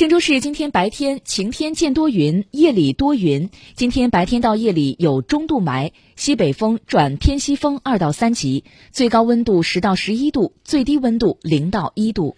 郑州市今天白天晴天见多云，夜里多云。今天白天到夜里有中度霾，西北风转偏西风二到三级，最高温度十到十一度，最低温度零到一度。